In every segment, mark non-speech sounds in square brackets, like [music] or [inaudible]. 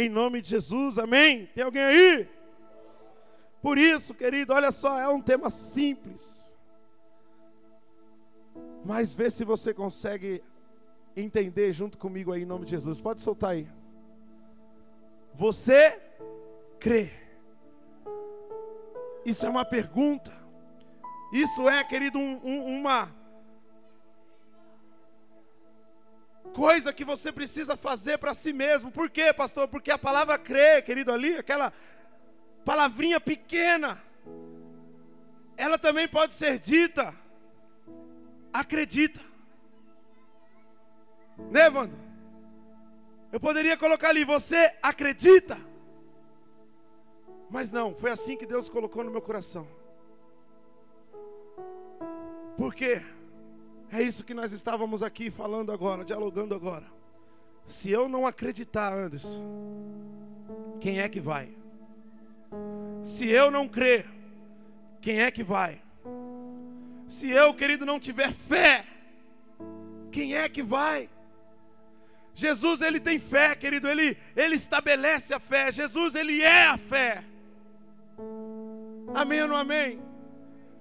em nome de Jesus, amém? Tem alguém aí? Por isso, querido, olha só, é um tema simples. Mas vê se você consegue entender junto comigo aí em nome de Jesus. Pode soltar aí. Você crê? Isso é uma pergunta. Isso é, querido, um, um, uma coisa que você precisa fazer para si mesmo. Por quê, pastor? Porque a palavra crê, querido, ali, aquela palavrinha pequena, ela também pode ser dita. Acredita. Né, Wanda? Eu poderia colocar ali, você acredita? Mas não, foi assim que Deus colocou no meu coração. Por quê? É isso que nós estávamos aqui falando agora, dialogando agora. Se eu não acreditar, Anderson, quem é que vai? Se eu não crer, quem é que vai? Se eu, querido, não tiver fé, quem é que vai? Jesus, ele tem fé, querido, ele, ele estabelece a fé. Jesus, ele é a fé. Amém ou não amém?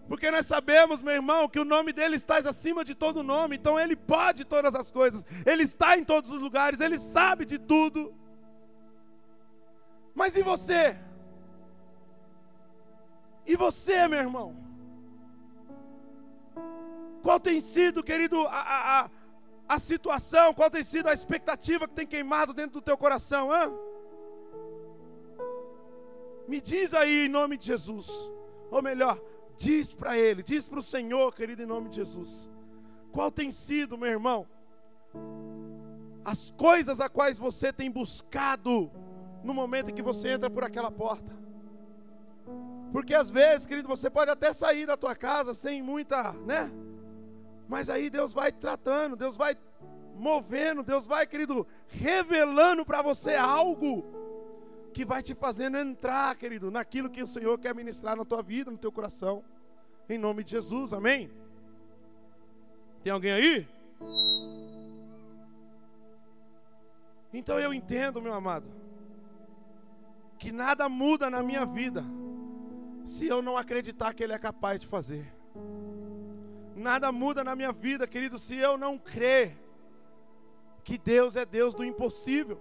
Porque nós sabemos, meu irmão, que o nome dele está acima de todo nome, então ele pode todas as coisas, ele está em todos os lugares, ele sabe de tudo. Mas e você? E você, meu irmão? Qual tem sido, querido, a, a, a situação, qual tem sido a expectativa que tem queimado dentro do teu coração? Hã? Me diz aí em nome de Jesus. Ou melhor, diz para ele, diz para o Senhor, querido, em nome de Jesus. Qual tem sido, meu irmão, as coisas a quais você tem buscado no momento em que você entra por aquela porta? Porque às vezes, querido, você pode até sair da tua casa sem muita, né? Mas aí Deus vai tratando, Deus vai movendo, Deus vai, querido, revelando para você algo que vai te fazendo entrar, querido, naquilo que o Senhor quer ministrar na tua vida, no teu coração. Em nome de Jesus, amém? Tem alguém aí? Então eu entendo, meu amado, que nada muda na minha vida se eu não acreditar que Ele é capaz de fazer. Nada muda na minha vida, querido, se eu não crer que Deus é Deus do impossível.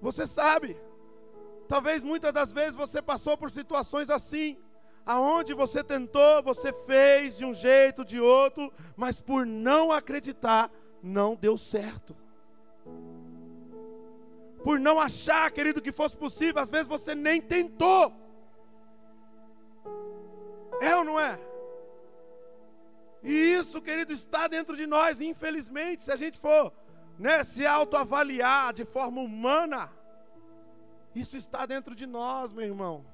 Você sabe, Talvez muitas das vezes você passou por situações assim, aonde você tentou, você fez de um jeito, de outro, mas por não acreditar, não deu certo. Por não achar, querido, que fosse possível, às vezes você nem tentou. É ou não é? E isso, querido, está dentro de nós, infelizmente, se a gente for né, se autoavaliar de forma humana, isso está dentro de nós, meu irmão.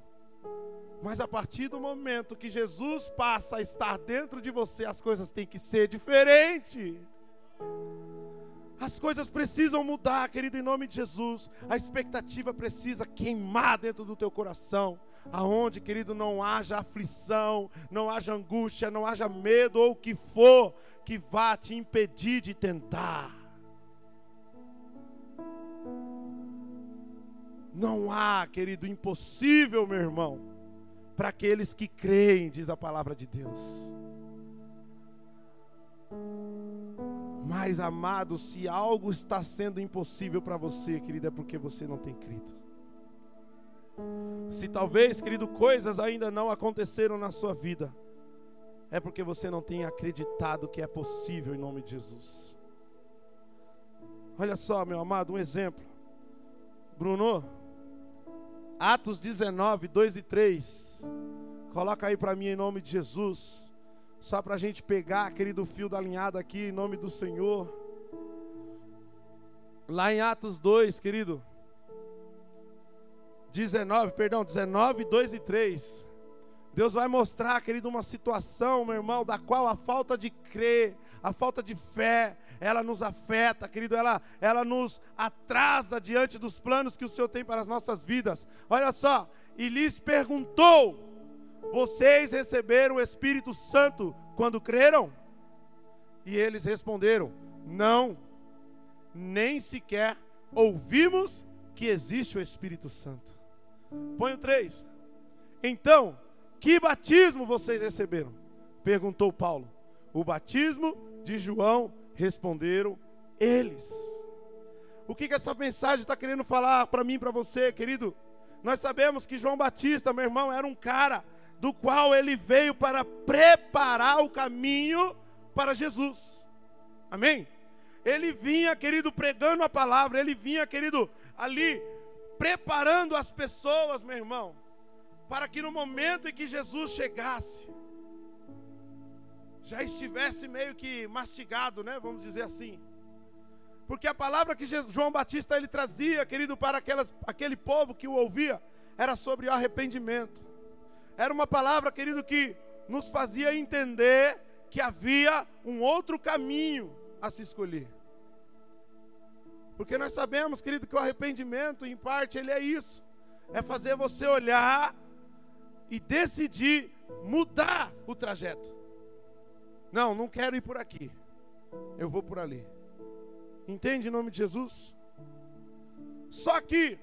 Mas a partir do momento que Jesus passa a estar dentro de você, as coisas têm que ser diferentes. As coisas precisam mudar, querido, em nome de Jesus. A expectativa precisa queimar dentro do teu coração. Aonde, querido, não haja aflição, não haja angústia, não haja medo ou o que for que vá te impedir de tentar. Não há, querido, impossível, meu irmão, para aqueles que creem, diz a palavra de Deus. Mas, amado, se algo está sendo impossível para você, querido, é porque você não tem crido. Se talvez, querido, coisas ainda não aconteceram na sua vida, é porque você não tem acreditado que é possível em nome de Jesus. Olha só, meu amado, um exemplo. Bruno, Atos 19, 2 e 3. Coloca aí para mim em nome de Jesus. Só para a gente pegar, querido fio da linhada aqui, em nome do Senhor. Lá em Atos 2, querido. 19, perdão, 19, 2 e 3. Deus vai mostrar, querido, uma situação, meu irmão, da qual a falta de crer, a falta de fé, ela nos afeta, querido, ela, ela nos atrasa diante dos planos que o Senhor tem para as nossas vidas. Olha só, e lhes perguntou: Vocês receberam o Espírito Santo quando creram? E eles responderam: Não, nem sequer ouvimos que existe o Espírito Santo. Põe o 3. Então, que batismo vocês receberam? Perguntou Paulo. O batismo de João, responderam eles. O que, que essa mensagem está querendo falar para mim para você, querido? Nós sabemos que João Batista, meu irmão, era um cara do qual ele veio para preparar o caminho para Jesus. Amém? Ele vinha, querido, pregando a palavra, ele vinha, querido, ali preparando as pessoas, meu irmão, para que no momento em que Jesus chegasse, já estivesse meio que mastigado, né? Vamos dizer assim. Porque a palavra que João Batista ele trazia, querido, para aquelas, aquele povo que o ouvia, era sobre arrependimento. Era uma palavra, querido, que nos fazia entender que havia um outro caminho a se escolher. Porque nós sabemos, querido, que o arrependimento, em parte, ele é isso: é fazer você olhar e decidir mudar o trajeto. Não, não quero ir por aqui, eu vou por ali. Entende em nome de Jesus? Só que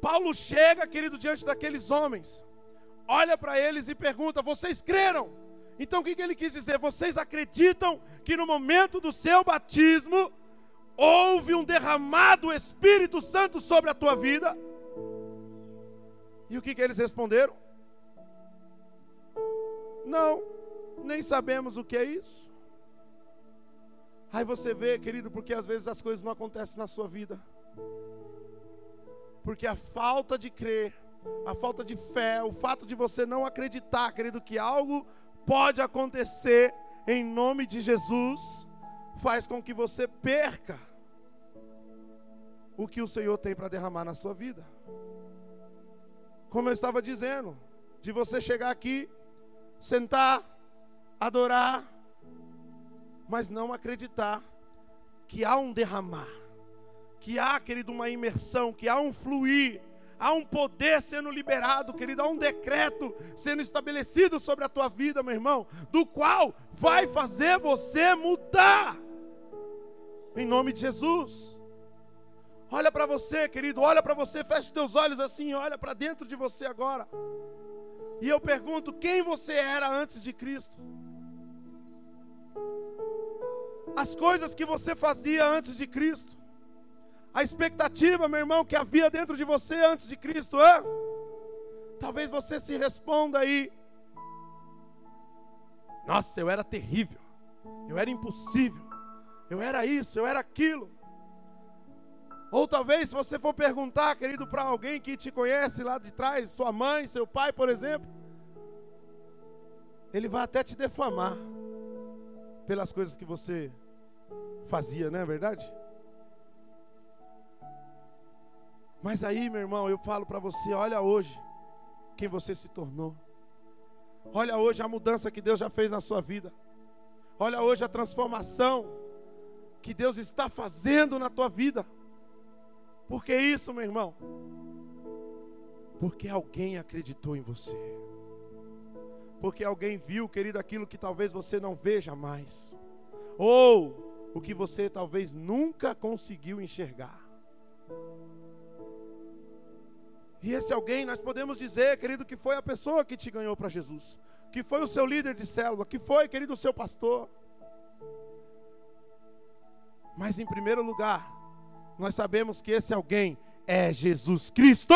Paulo chega, querido, diante daqueles homens, olha para eles e pergunta: Vocês creram? Então o que, que ele quis dizer? Vocês acreditam que no momento do seu batismo houve um derramado Espírito Santo sobre a tua vida? E o que, que eles responderam? Não, nem sabemos o que é isso. Aí você vê, querido, porque às vezes as coisas não acontecem na sua vida. Porque a falta de crer, a falta de fé, o fato de você não acreditar, querido, que algo pode acontecer em nome de Jesus, faz com que você perca o que o Senhor tem para derramar na sua vida. Como eu estava dizendo, de você chegar aqui, sentar, adorar, mas não acreditar que há um derramar, que há, querido, uma imersão, que há um fluir, há um poder sendo liberado, querido, há um decreto sendo estabelecido sobre a tua vida, meu irmão, do qual vai fazer você mudar, em nome de Jesus. Olha para você, querido, olha para você, fecha os teus olhos assim, olha para dentro de você agora. E eu pergunto: quem você era antes de Cristo? as coisas que você fazia antes de Cristo, a expectativa, meu irmão, que havia dentro de você antes de Cristo, é? Talvez você se responda aí: Nossa, eu era terrível, eu era impossível, eu era isso, eu era aquilo. Ou talvez, se você for perguntar, querido, para alguém que te conhece lá de trás, sua mãe, seu pai, por exemplo, ele vai até te defamar pelas coisas que você fazia, não é verdade? Mas aí, meu irmão, eu falo para você: olha hoje quem você se tornou. Olha hoje a mudança que Deus já fez na sua vida. Olha hoje a transformação que Deus está fazendo na tua vida. Por que isso, meu irmão? Porque alguém acreditou em você. Porque alguém viu, querido, aquilo que talvez você não veja mais. Ou o que você talvez nunca conseguiu enxergar. E esse alguém, nós podemos dizer, querido, que foi a pessoa que te ganhou para Jesus, que foi o seu líder de célula, que foi, querido, o seu pastor. Mas em primeiro lugar, nós sabemos que esse alguém é Jesus Cristo.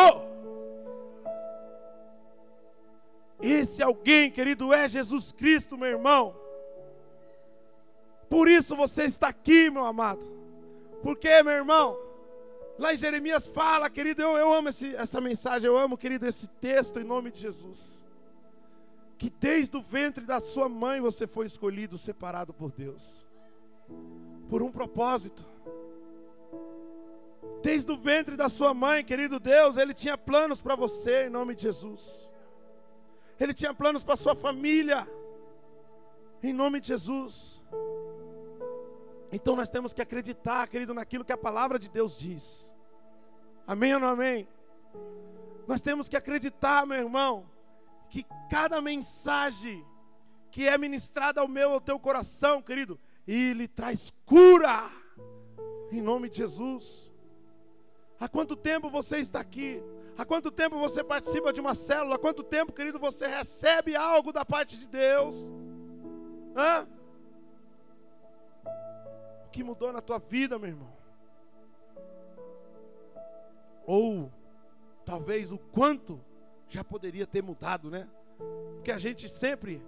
Esse alguém, querido, é Jesus Cristo, meu irmão. Por isso você está aqui, meu amado. Porque, meu irmão, lá em Jeremias fala, querido, eu, eu amo esse, essa mensagem, eu amo, querido, esse texto em nome de Jesus. Que desde o ventre da sua mãe você foi escolhido, separado por Deus, por um propósito. Desde o ventre da sua mãe, querido Deus, Ele tinha planos para você, em nome de Jesus. Ele tinha planos para sua família, em nome de Jesus. Então nós temos que acreditar, querido, naquilo que a palavra de Deus diz. Amém ou não amém? Nós temos que acreditar, meu irmão, que cada mensagem que é ministrada ao meu, ao teu coração, querido, ele traz cura. Em nome de Jesus. Há quanto tempo você está aqui? Há quanto tempo você participa de uma célula? Há quanto tempo, querido, você recebe algo da parte de Deus? Hã? O que mudou na tua vida, meu irmão? Ou talvez o quanto já poderia ter mudado, né? Porque a gente sempre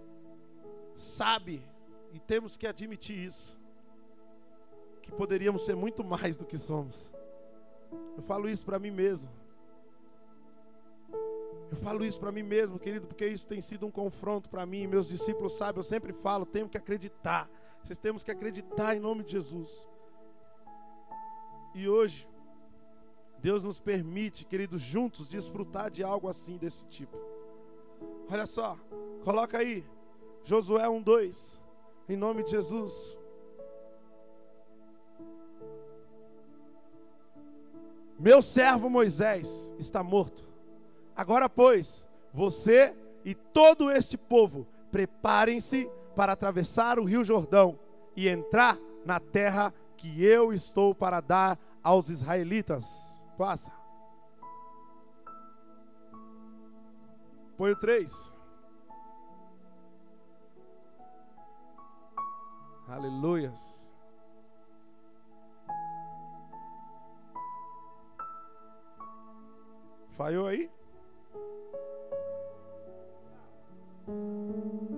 sabe e temos que admitir isso, que poderíamos ser muito mais do que somos. Eu falo isso para mim mesmo. Eu falo isso para mim mesmo, querido, porque isso tem sido um confronto para mim. Meus discípulos sabem, eu sempre falo, temos que acreditar. Vocês temos que acreditar em nome de Jesus. E hoje, Deus nos permite, queridos, juntos desfrutar de algo assim desse tipo. Olha só, coloca aí, Josué 1:2, em nome de Jesus. Meu servo Moisés está morto. Agora, pois, você e todo este povo, preparem-se para atravessar o rio Jordão e entrar na terra que eu estou para dar aos israelitas. Passa. Põe o 3. Aleluias. Falhou aí?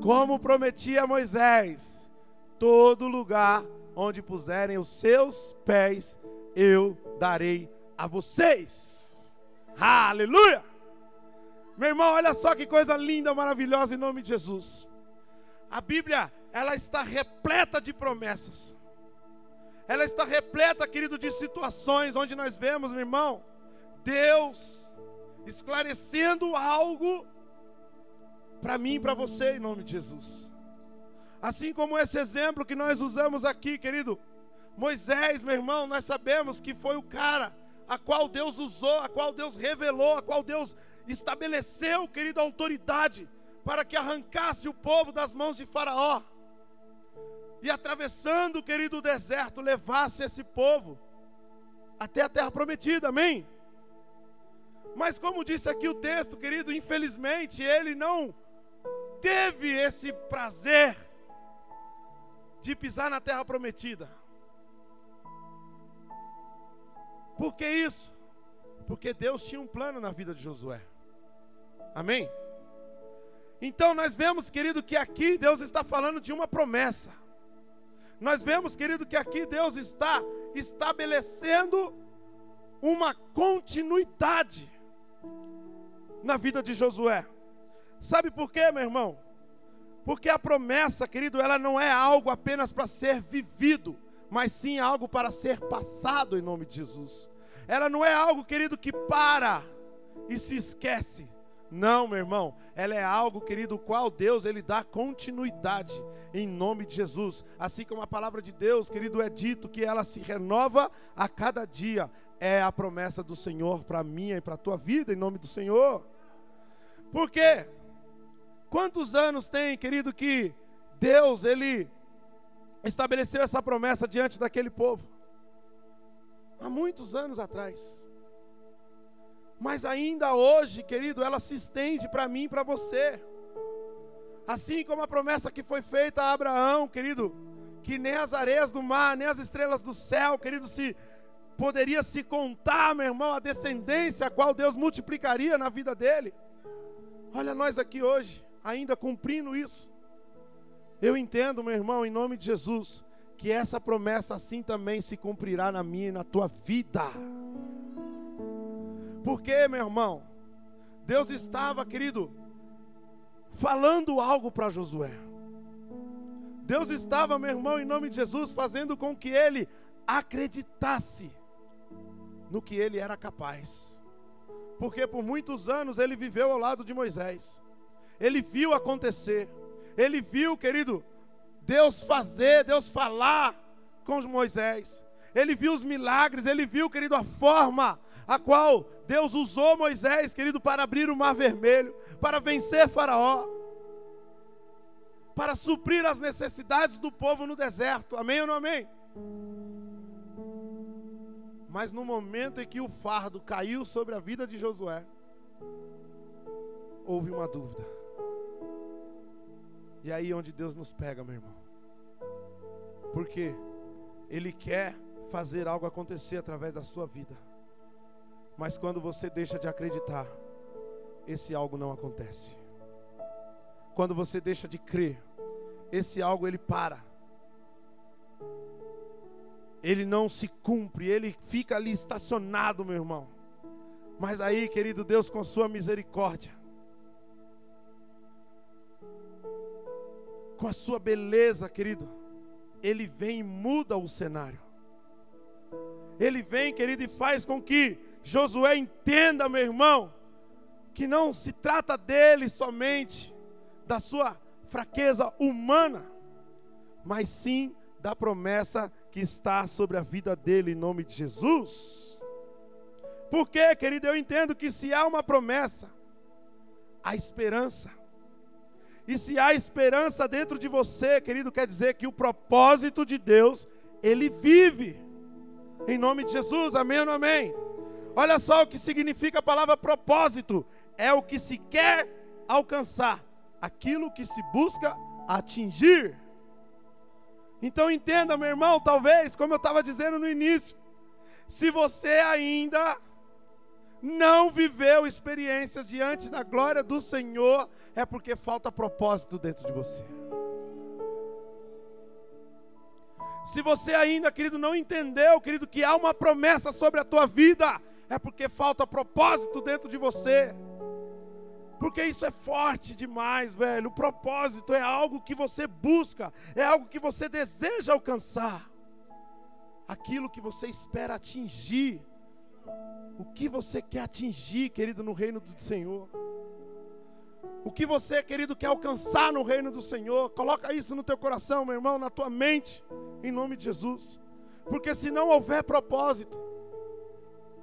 Como prometia Moisés, todo lugar onde puserem os seus pés, eu darei a vocês. Aleluia! Meu irmão, olha só que coisa linda, maravilhosa em nome de Jesus. A Bíblia, ela está repleta de promessas. Ela está repleta, querido, de situações onde nós vemos, meu irmão, Deus esclarecendo algo para mim e para você, em nome de Jesus. Assim como esse exemplo que nós usamos aqui, querido, Moisés, meu irmão, nós sabemos que foi o cara a qual Deus usou, a qual Deus revelou, a qual Deus estabeleceu, querido, autoridade para que arrancasse o povo das mãos de Faraó e atravessando, querido, o deserto, levasse esse povo até a terra prometida, amém? Mas como disse aqui o texto, querido, infelizmente ele não teve esse prazer de pisar na terra prometida. Por que isso? Porque Deus tinha um plano na vida de Josué. Amém? Então nós vemos, querido, que aqui Deus está falando de uma promessa. Nós vemos, querido, que aqui Deus está estabelecendo uma continuidade na vida de Josué. Sabe por quê, meu irmão? Porque a promessa, querido, ela não é algo apenas para ser vivido, mas sim algo para ser passado em nome de Jesus. Ela não é algo, querido, que para e se esquece. Não, meu irmão, ela é algo, querido, qual Deus ele dá continuidade em nome de Jesus. Assim como a palavra de Deus, querido, é dito que ela se renova a cada dia. É a promessa do Senhor para minha e para a tua vida em nome do Senhor. Por quê? Quantos anos tem, querido, que Deus, Ele estabeleceu essa promessa diante daquele povo? Há muitos anos atrás. Mas ainda hoje, querido, ela se estende para mim e para você. Assim como a promessa que foi feita a Abraão, querido, que nem as areias do mar, nem as estrelas do céu, querido, se poderia se contar, meu irmão, a descendência a qual Deus multiplicaria na vida dele. Olha nós aqui hoje ainda cumprindo isso. Eu entendo, meu irmão, em nome de Jesus, que essa promessa assim também se cumprirá na minha e na tua vida. Porque, meu irmão, Deus estava, querido, falando algo para Josué. Deus estava, meu irmão, em nome de Jesus, fazendo com que ele acreditasse no que ele era capaz. Porque por muitos anos ele viveu ao lado de Moisés. Ele viu acontecer, ele viu, querido, Deus fazer, Deus falar com Moisés, ele viu os milagres, ele viu, querido, a forma a qual Deus usou Moisés, querido, para abrir o mar vermelho, para vencer Faraó, para suprir as necessidades do povo no deserto, amém ou não amém? Mas no momento em que o fardo caiu sobre a vida de Josué, houve uma dúvida. E aí é onde Deus nos pega, meu irmão. Porque Ele quer fazer algo acontecer através da sua vida. Mas quando você deixa de acreditar, esse algo não acontece. Quando você deixa de crer, esse algo ele para. Ele não se cumpre, ele fica ali estacionado, meu irmão. Mas aí, querido Deus, com sua misericórdia, com a sua beleza, querido, ele vem e muda o cenário. Ele vem, querido, e faz com que Josué entenda, meu irmão, que não se trata dele somente, da sua fraqueza humana, mas sim da promessa que está sobre a vida dele em nome de Jesus. Porque, querido, eu entendo que se há uma promessa, há esperança. E se há esperança dentro de você, querido, quer dizer que o propósito de Deus, ele vive. Em nome de Jesus, amém ou amém? Olha só o que significa a palavra propósito: é o que se quer alcançar, aquilo que se busca atingir. Então entenda, meu irmão, talvez, como eu estava dizendo no início, se você ainda não viveu experiências diante da glória do Senhor, é porque falta propósito dentro de você. Se você ainda, querido, não entendeu, querido, que há uma promessa sobre a tua vida, é porque falta propósito dentro de você. Porque isso é forte demais, velho. O propósito é algo que você busca, é algo que você deseja alcançar. Aquilo que você espera atingir. O que você quer atingir, querido, no reino do Senhor. O que você, querido, quer alcançar no reino do Senhor. Coloca isso no teu coração, meu irmão, na tua mente, em nome de Jesus. Porque se não houver propósito,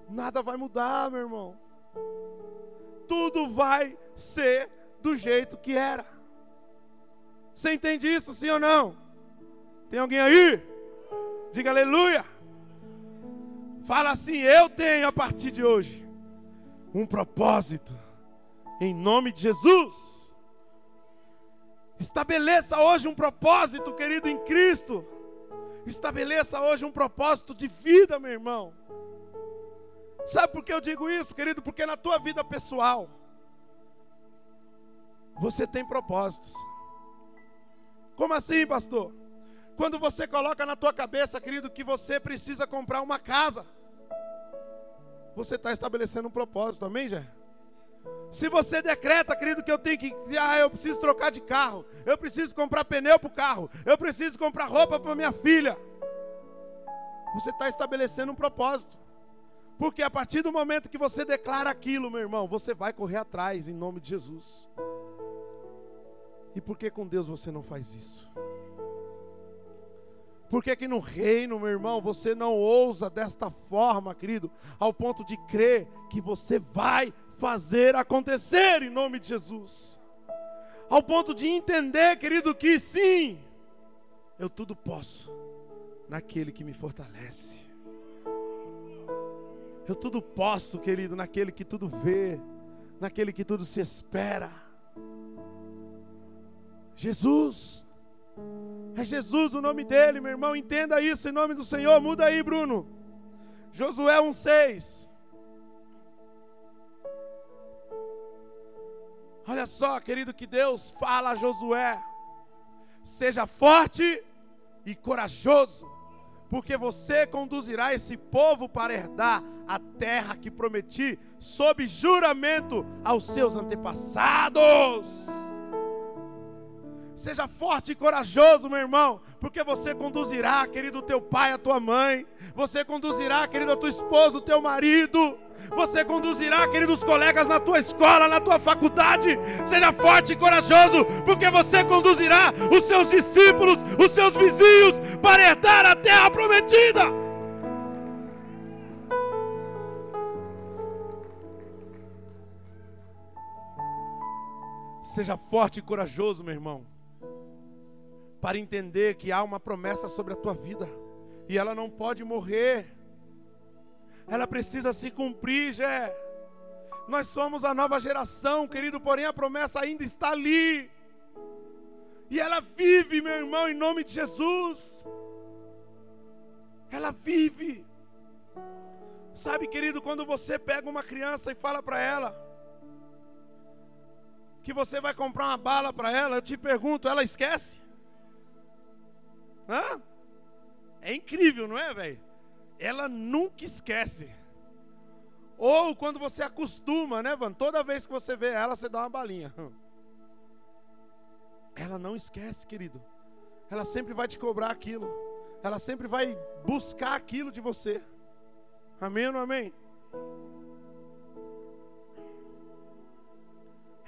nada vai mudar, meu irmão. Tudo vai ser do jeito que era. Você entende isso, sim ou não? Tem alguém aí? Diga aleluia. Fala assim: Eu tenho a partir de hoje um propósito, em nome de Jesus. Estabeleça hoje um propósito, querido, em Cristo. Estabeleça hoje um propósito de vida, meu irmão. Sabe por que eu digo isso, querido? Porque na tua vida pessoal, você tem propósitos. Como assim, pastor? Quando você coloca na tua cabeça, querido, que você precisa comprar uma casa, você está estabelecendo um propósito, amém, Jé? Se você decreta, querido, que eu tenho que, ah, eu preciso trocar de carro, eu preciso comprar pneu para o carro, eu preciso comprar roupa para minha filha, você está estabelecendo um propósito. Porque a partir do momento que você declara aquilo, meu irmão, você vai correr atrás em nome de Jesus. E por que com Deus você não faz isso? Por que, que no reino, meu irmão, você não ousa desta forma, querido, ao ponto de crer que você vai fazer acontecer em nome de Jesus? Ao ponto de entender, querido, que sim, eu tudo posso naquele que me fortalece. Eu tudo posso, querido, naquele que tudo vê, naquele que tudo se espera. Jesus, é Jesus o nome dele, meu irmão, entenda isso em nome do Senhor. Muda aí, Bruno. Josué 1,6. Olha só, querido, que Deus fala a Josué: seja forte e corajoso porque você conduzirá esse povo para herdar a terra que prometi sob juramento aos seus antepassados. Seja forte e corajoso, meu irmão, porque você conduzirá, querido, teu pai, a tua mãe, você conduzirá, querido, a tua esposa, o teu marido, você conduzirá, queridos colegas, na tua escola, na tua faculdade. Seja forte e corajoso, porque você conduzirá os seus discípulos, os seus vizinhos, para herdar a terra prometida. Seja forte e corajoso, meu irmão, para entender que há uma promessa sobre a tua vida e ela não pode morrer ela precisa se cumprir, Jé. Nós somos a nova geração, querido, porém a promessa ainda está ali. E ela vive, meu irmão, em nome de Jesus. Ela vive. Sabe, querido, quando você pega uma criança e fala para ela que você vai comprar uma bala para ela, eu te pergunto, ela esquece? Hã? É incrível, não é, velho? Ela nunca esquece. Ou quando você acostuma, né, Van? Toda vez que você vê ela, você dá uma balinha. Ela não esquece, querido. Ela sempre vai te cobrar aquilo. Ela sempre vai buscar aquilo de você. Amém ou não amém?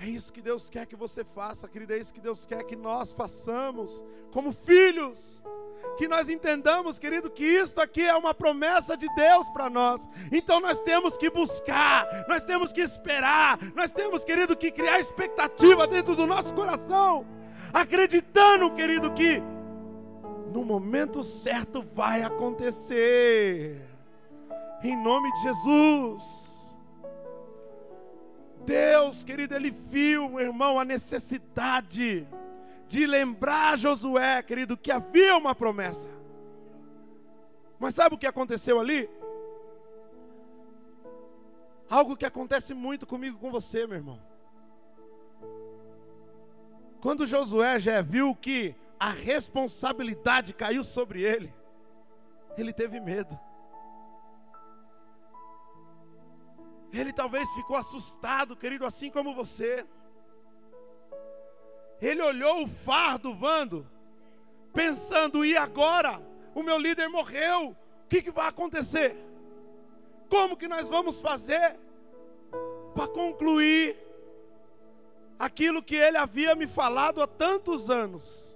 É isso que Deus quer que você faça, querido. É isso que Deus quer que nós façamos, como filhos. Que nós entendamos, querido, que isto aqui é uma promessa de Deus para nós. Então nós temos que buscar, nós temos que esperar, nós temos, querido, que criar expectativa dentro do nosso coração, acreditando, querido, que no momento certo vai acontecer. Em nome de Jesus. Deus, querido, ele viu, irmão, a necessidade de lembrar Josué, querido, que havia uma promessa. Mas sabe o que aconteceu ali? Algo que acontece muito comigo com você, meu irmão. Quando Josué já viu que a responsabilidade caiu sobre ele, ele teve medo. Ele talvez ficou assustado, querido, assim como você. Ele olhou o fardo, Vando, pensando: e agora? O meu líder morreu, o que, que vai acontecer? Como que nós vamos fazer para concluir aquilo que ele havia me falado há tantos anos?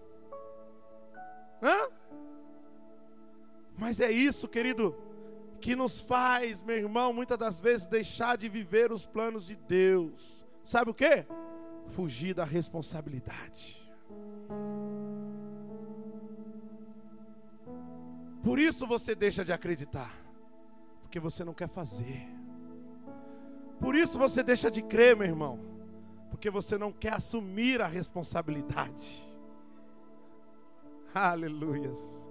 Hã? Mas é isso, querido que nos faz, meu irmão, muitas das vezes deixar de viver os planos de Deus. Sabe o que? Fugir da responsabilidade. Por isso você deixa de acreditar, porque você não quer fazer. Por isso você deixa de crer, meu irmão, porque você não quer assumir a responsabilidade. Aleluias.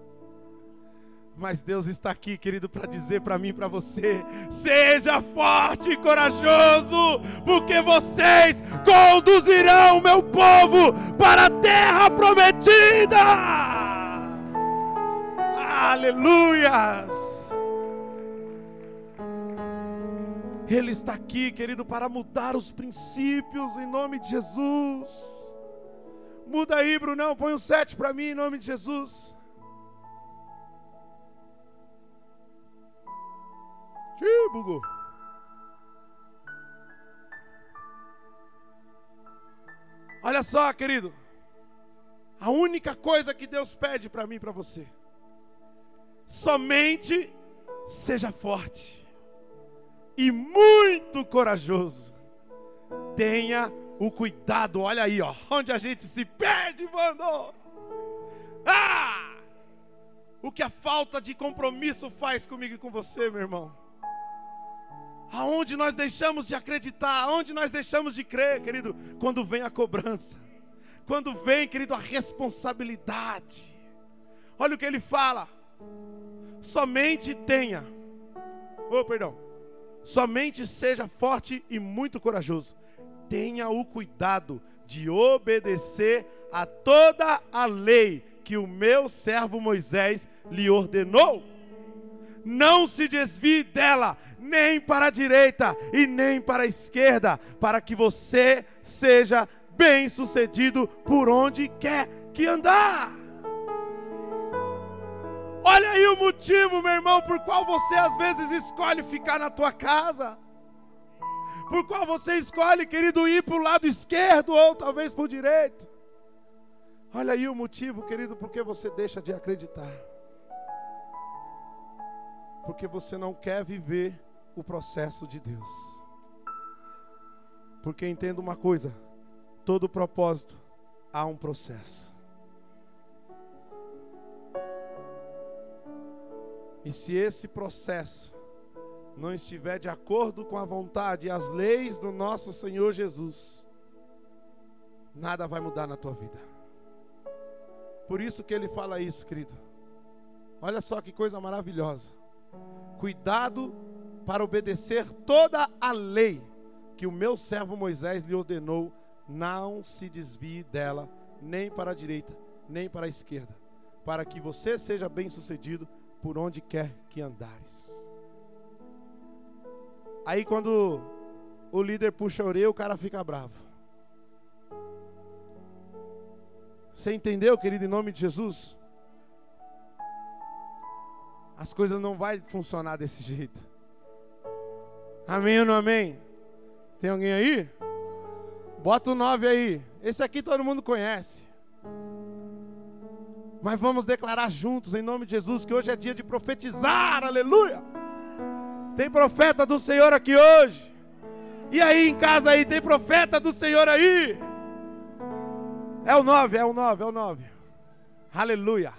Mas Deus está aqui, querido, para dizer para mim e para você: seja forte e corajoso, porque vocês conduzirão o meu povo para a terra prometida. Aleluias! Ele está aqui, querido, para mudar os princípios em nome de Jesus. Muda aí, Brunão, põe um sete para mim em nome de Jesus. Ih, bugou. Olha só, querido. A única coisa que Deus pede para mim e para você. Somente seja forte e muito corajoso. Tenha o cuidado, olha aí, ó, onde a gente se perde, mano. Ah! O que a falta de compromisso faz comigo e com você, meu irmão? Aonde nós deixamos de acreditar, aonde nós deixamos de crer, querido, quando vem a cobrança, quando vem, querido, a responsabilidade. Olha o que ele fala: somente tenha, oh, perdão, somente seja forte e muito corajoso. Tenha o cuidado de obedecer a toda a lei que o meu servo Moisés lhe ordenou não se desvie dela, nem para a direita e nem para a esquerda, para que você seja bem sucedido por onde quer que andar. Olha aí o motivo, meu irmão, por qual você às vezes escolhe ficar na tua casa. Por qual você escolhe, querido, ir para o lado esquerdo ou talvez para o direito. Olha aí o motivo, querido, porque você deixa de acreditar porque você não quer viver o processo de Deus. Porque entenda uma coisa: todo propósito há um processo. E se esse processo não estiver de acordo com a vontade e as leis do nosso Senhor Jesus, nada vai mudar na tua vida. Por isso que ele fala isso, querido. Olha só que coisa maravilhosa. Cuidado para obedecer toda a lei que o meu servo Moisés lhe ordenou, não se desvie dela, nem para a direita, nem para a esquerda, para que você seja bem-sucedido por onde quer que andares. Aí quando o líder puxa a orelha, o cara fica bravo. Você entendeu, querido, em nome de Jesus? As coisas não vão funcionar desse [laughs] jeito. Amém ou não amém? Tem alguém aí? Bota o 9 aí. Esse aqui todo mundo conhece. Mas vamos declarar juntos, em nome de Jesus, que hoje é dia de profetizar, aleluia. Tem profeta do Senhor aqui hoje. E aí em casa aí, tem profeta do Senhor aí. É o 9, é o 9, é o 9. Aleluia.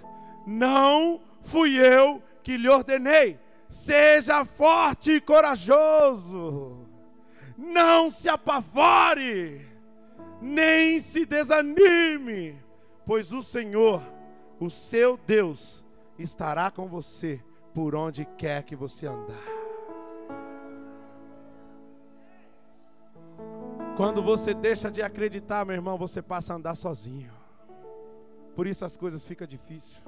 Não fui eu que lhe ordenei. Seja forte e corajoso. Não se apavore, nem se desanime, pois o Senhor, o seu Deus, estará com você por onde quer que você andar. Quando você deixa de acreditar, meu irmão, você passa a andar sozinho. Por isso as coisas ficam difíceis.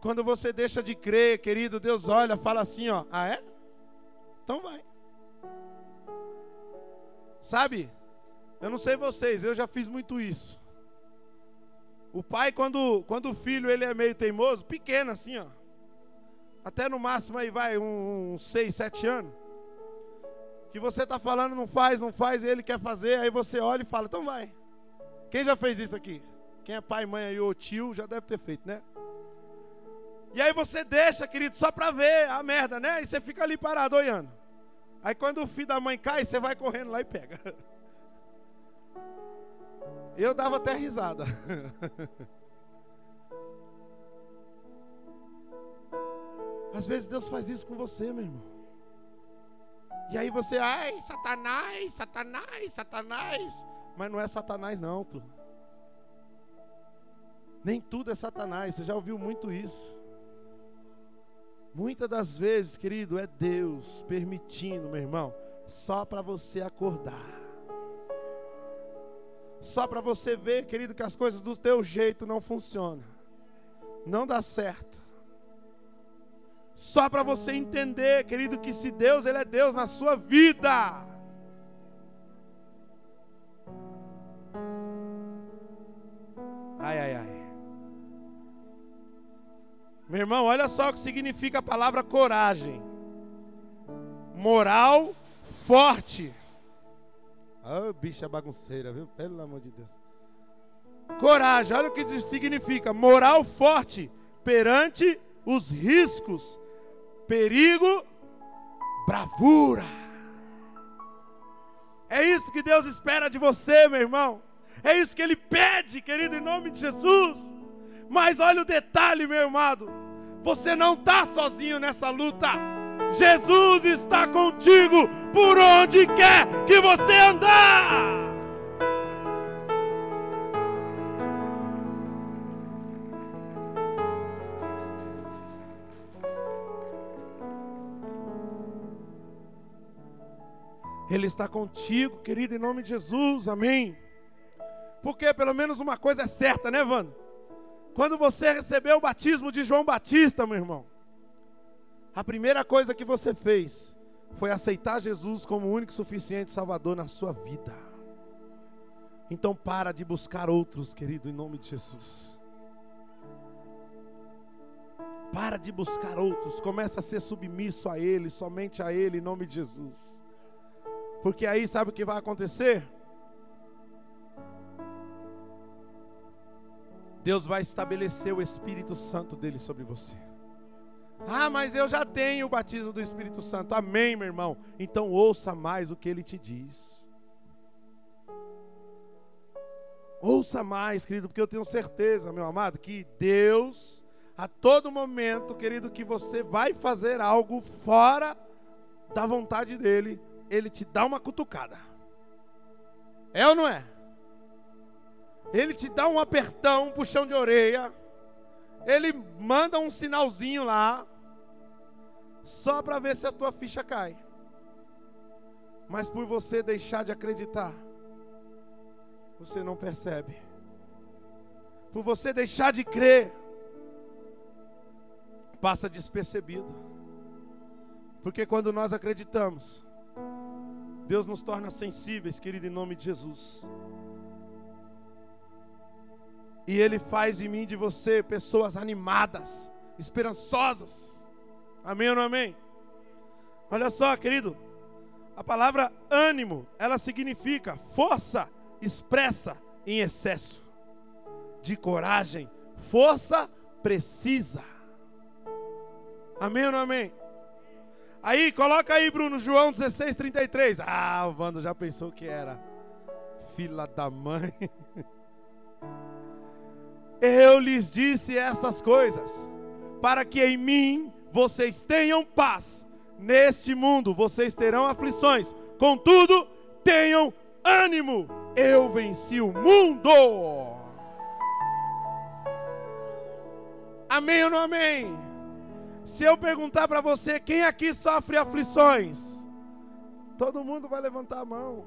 Quando você deixa de crer, querido, Deus olha, fala assim, ó, ah é? Então vai. Sabe? Eu não sei vocês, eu já fiz muito isso. O pai, quando, quando o filho ele é meio teimoso, pequeno assim, ó. Até no máximo aí vai uns 6, 7 anos que você está falando, não faz, não faz, ele quer fazer, aí você olha e fala, então vai. Quem já fez isso aqui? Quem é pai, mãe aí, ou tio, já deve ter feito, né? E aí você deixa, querido, só para ver a merda, né? E você fica ali parado olhando. Aí quando o filho da mãe cai, você vai correndo lá e pega. [laughs] Eu dava até risada. [laughs] Às vezes Deus faz isso com você, meu irmão. E aí você, ai, Satanás, Satanás, Satanás. Mas não é Satanás, não, tu. Nem tudo é Satanás. Você já ouviu muito isso. Muitas das vezes, querido, é Deus permitindo, meu irmão, só para você acordar. Só para você ver, querido, que as coisas do teu jeito não funcionam. Não dá certo. Só para você entender, querido, que se Deus, Ele é Deus na sua vida. Irmão, olha só o que significa a palavra coragem. Moral forte. Ah, oh, bicha bagunceira, viu? Pelo amor de Deus. Coragem, olha o que significa. Moral forte perante os riscos perigo, bravura. É isso que Deus espera de você, meu irmão. É isso que Ele pede, querido, em nome de Jesus. Mas olha o detalhe, meu amado. Você não está sozinho nessa luta. Jesus está contigo por onde quer que você andar. Ele está contigo, querido, em nome de Jesus, amém. Porque pelo menos uma coisa é certa, né, Vando? Quando você recebeu o batismo de João Batista, meu irmão, a primeira coisa que você fez foi aceitar Jesus como o único suficiente Salvador na sua vida. Então para de buscar outros, querido, em nome de Jesus. Para de buscar outros, começa a ser submisso a Ele, somente a Ele, em nome de Jesus. Porque aí sabe o que vai acontecer? Deus vai estabelecer o Espírito Santo dele sobre você. Ah, mas eu já tenho o batismo do Espírito Santo. Amém, meu irmão. Então ouça mais o que ele te diz. Ouça mais, querido, porque eu tenho certeza, meu amado, que Deus, A todo momento, querido, que você vai fazer algo fora da vontade dele, ele te dá uma cutucada. É ou não é? Ele te dá um apertão, um puxão de orelha. Ele manda um sinalzinho lá, só para ver se a tua ficha cai. Mas por você deixar de acreditar, você não percebe. Por você deixar de crer, passa despercebido. Porque quando nós acreditamos, Deus nos torna sensíveis, querido, em nome de Jesus. E Ele faz de mim e de você pessoas animadas, esperançosas. Amém ou não amém? Olha só, querido, a palavra ânimo, ela significa força expressa em excesso, de coragem, força precisa. Amém ou não amém? Aí, coloca aí, Bruno, João 16, 33. Ah, o Vando já pensou que era. Fila da mãe. [laughs] Eu lhes disse essas coisas, para que em mim vocês tenham paz. Neste mundo vocês terão aflições, contudo, tenham ânimo. Eu venci o mundo. Amém ou não amém? Se eu perguntar para você quem aqui sofre aflições, todo mundo vai levantar a mão.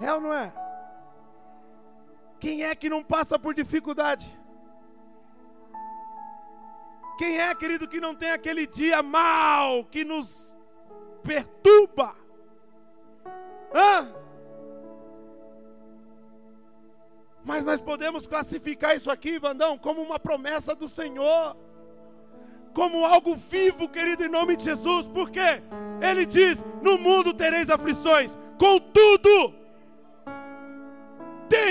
É ou não é? Quem é que não passa por dificuldade? Quem é, querido, que não tem aquele dia mal que nos perturba? Hã? Mas nós podemos classificar isso aqui, Vandão, como uma promessa do Senhor como algo vivo, querido, em nome de Jesus, porque Ele diz: No mundo tereis aflições, contudo,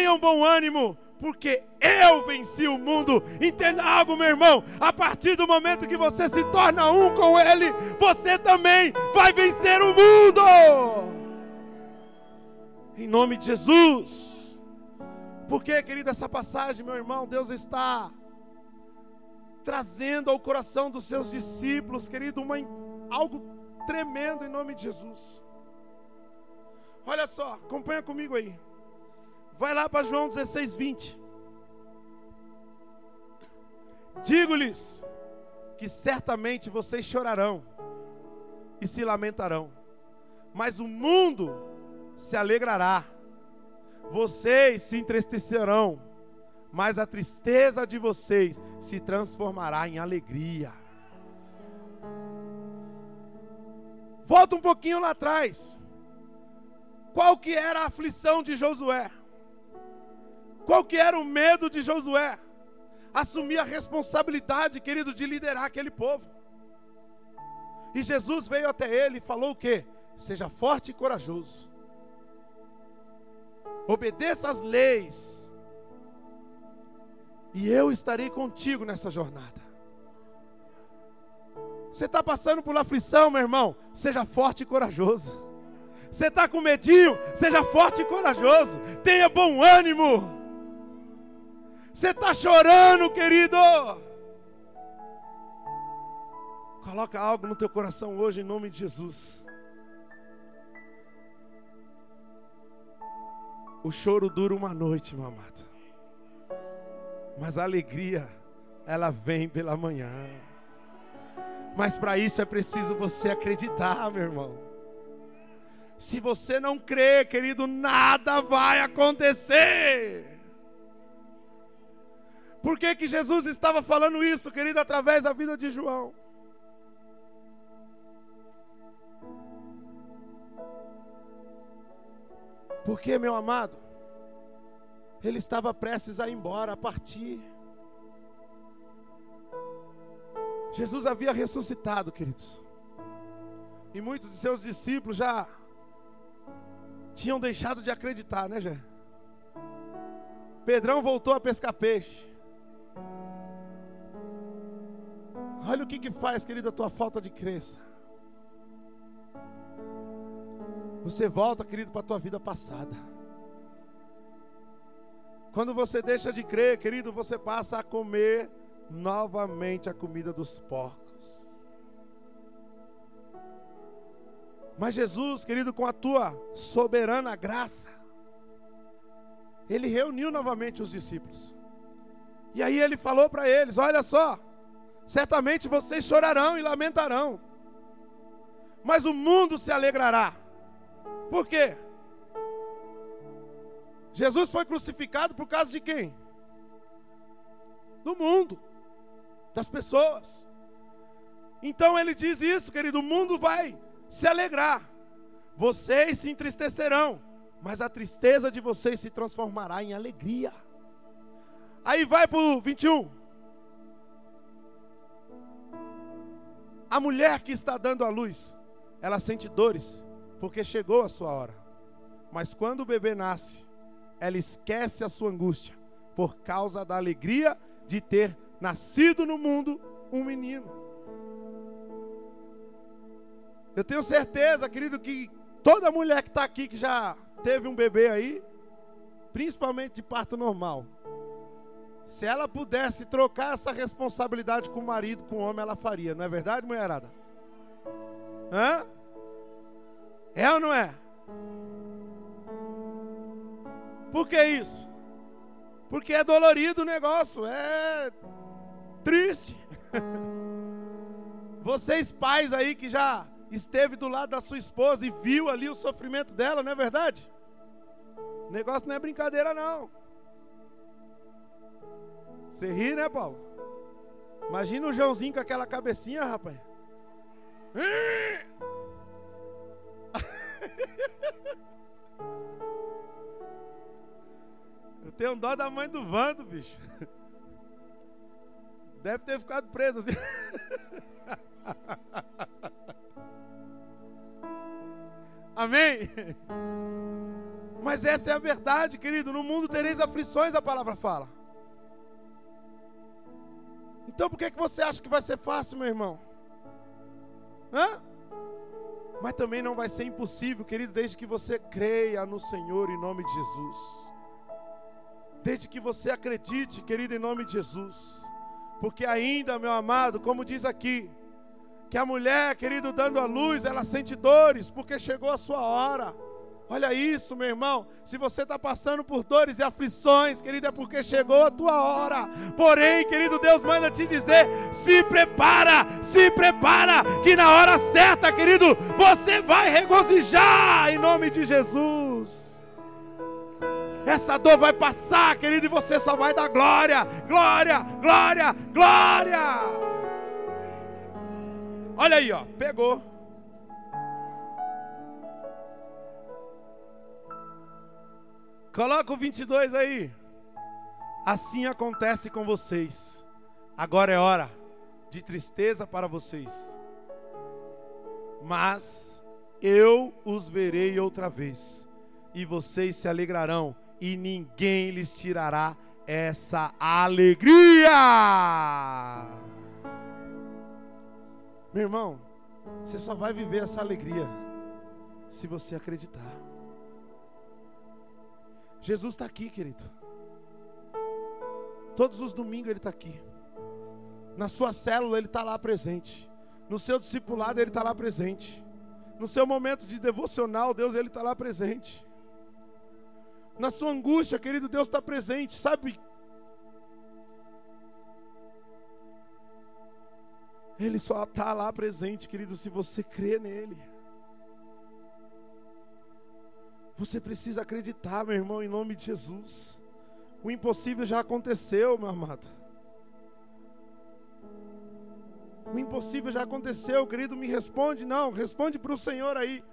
tenham bom ânimo, porque eu venci o mundo. Entenda algo, meu irmão: a partir do momento que você se torna um com Ele, você também vai vencer o mundo. Em nome de Jesus. Porque, querido, essa passagem, meu irmão, Deus está trazendo ao coração dos seus discípulos, querido, uma, algo tremendo em nome de Jesus. Olha só, acompanha comigo aí. Vai lá para João 16, 20. Digo-lhes que certamente vocês chorarão e se lamentarão, mas o mundo se alegrará, vocês se entristecerão, mas a tristeza de vocês se transformará em alegria. Volta um pouquinho lá atrás. Qual que era a aflição de Josué? Qual que era o medo de Josué? Assumir a responsabilidade, querido, de liderar aquele povo. E Jesus veio até ele e falou o quê? Seja forte e corajoso. Obedeça às leis e eu estarei contigo nessa jornada. Você está passando por aflição, meu irmão? Seja forte e corajoso. Você está com medinho? Seja forte e corajoso. Tenha bom ânimo. Você está chorando, querido? Coloca algo no teu coração hoje em nome de Jesus. O choro dura uma noite, meu amado. Mas a alegria, ela vem pela manhã. Mas para isso é preciso você acreditar, meu irmão. Se você não crê, querido, nada vai acontecer. Por que, que Jesus estava falando isso, querido, através da vida de João? Porque, meu amado, ele estava prestes a ir embora, a partir. Jesus havia ressuscitado, queridos. E muitos de seus discípulos já tinham deixado de acreditar, né, Jé? Pedrão voltou a pescar peixe. Olha o que que faz, querido, a tua falta de crença. Você volta, querido, para a tua vida passada. Quando você deixa de crer, querido, você passa a comer novamente a comida dos porcos. Mas Jesus, querido, com a tua soberana graça, ele reuniu novamente os discípulos. E aí ele falou para eles: Olha só, certamente vocês chorarão e lamentarão, mas o mundo se alegrará. Por quê? Jesus foi crucificado por causa de quem? Do mundo, das pessoas. Então ele diz isso, querido: o mundo vai se alegrar, vocês se entristecerão, mas a tristeza de vocês se transformará em alegria. Aí vai para o 21. A mulher que está dando a luz, ela sente dores, porque chegou a sua hora. Mas quando o bebê nasce, ela esquece a sua angústia, por causa da alegria de ter nascido no mundo um menino. Eu tenho certeza, querido, que toda mulher que está aqui, que já teve um bebê aí, principalmente de parto normal, se ela pudesse trocar essa responsabilidade com o marido, com o homem, ela faria, não é verdade, mulherada? Hã? É ou não é? Por que isso? Porque é dolorido o negócio, é triste. [laughs] Vocês pais aí que já esteve do lado da sua esposa e viu ali o sofrimento dela, não é verdade? O negócio não é brincadeira não. Você ri, né, Paulo? Imagina o Joãozinho com aquela cabecinha, rapaz. [laughs] Eu tenho dó da mãe do Vando, bicho. Deve ter ficado preso assim. [laughs] Amém? Mas essa é a verdade, querido. No mundo tereis aflições, a palavra fala. Então por que, que você acha que vai ser fácil, meu irmão? Hã? Mas também não vai ser impossível, querido, desde que você creia no Senhor em nome de Jesus. Desde que você acredite, querido, em nome de Jesus. Porque ainda, meu amado, como diz aqui, que a mulher, querido, dando a luz, ela sente dores, porque chegou a sua hora. Olha isso, meu irmão. Se você está passando por dores e aflições, querido, é porque chegou a tua hora. Porém, querido, Deus manda te dizer: se prepara, se prepara, que na hora certa, querido, você vai regozijar em nome de Jesus. Essa dor vai passar, querido, e você só vai dar glória, glória, glória, glória. Olha aí, ó, pegou. Coloca o 22 aí. Assim acontece com vocês. Agora é hora de tristeza para vocês. Mas eu os verei outra vez, e vocês se alegrarão e ninguém lhes tirará essa alegria. Meu irmão, você só vai viver essa alegria se você acreditar. Jesus está aqui, querido. Todos os domingos Ele está aqui. Na sua célula Ele está lá presente. No seu discipulado Ele está lá presente. No seu momento de devocional, Deus Ele está lá presente. Na sua angústia, querido, Deus está presente, sabe? Ele só está lá presente, querido, se você crê nele. Você precisa acreditar, meu irmão, em nome de Jesus. O impossível já aconteceu, meu amado. O impossível já aconteceu, querido, me responde, não, responde para o Senhor aí.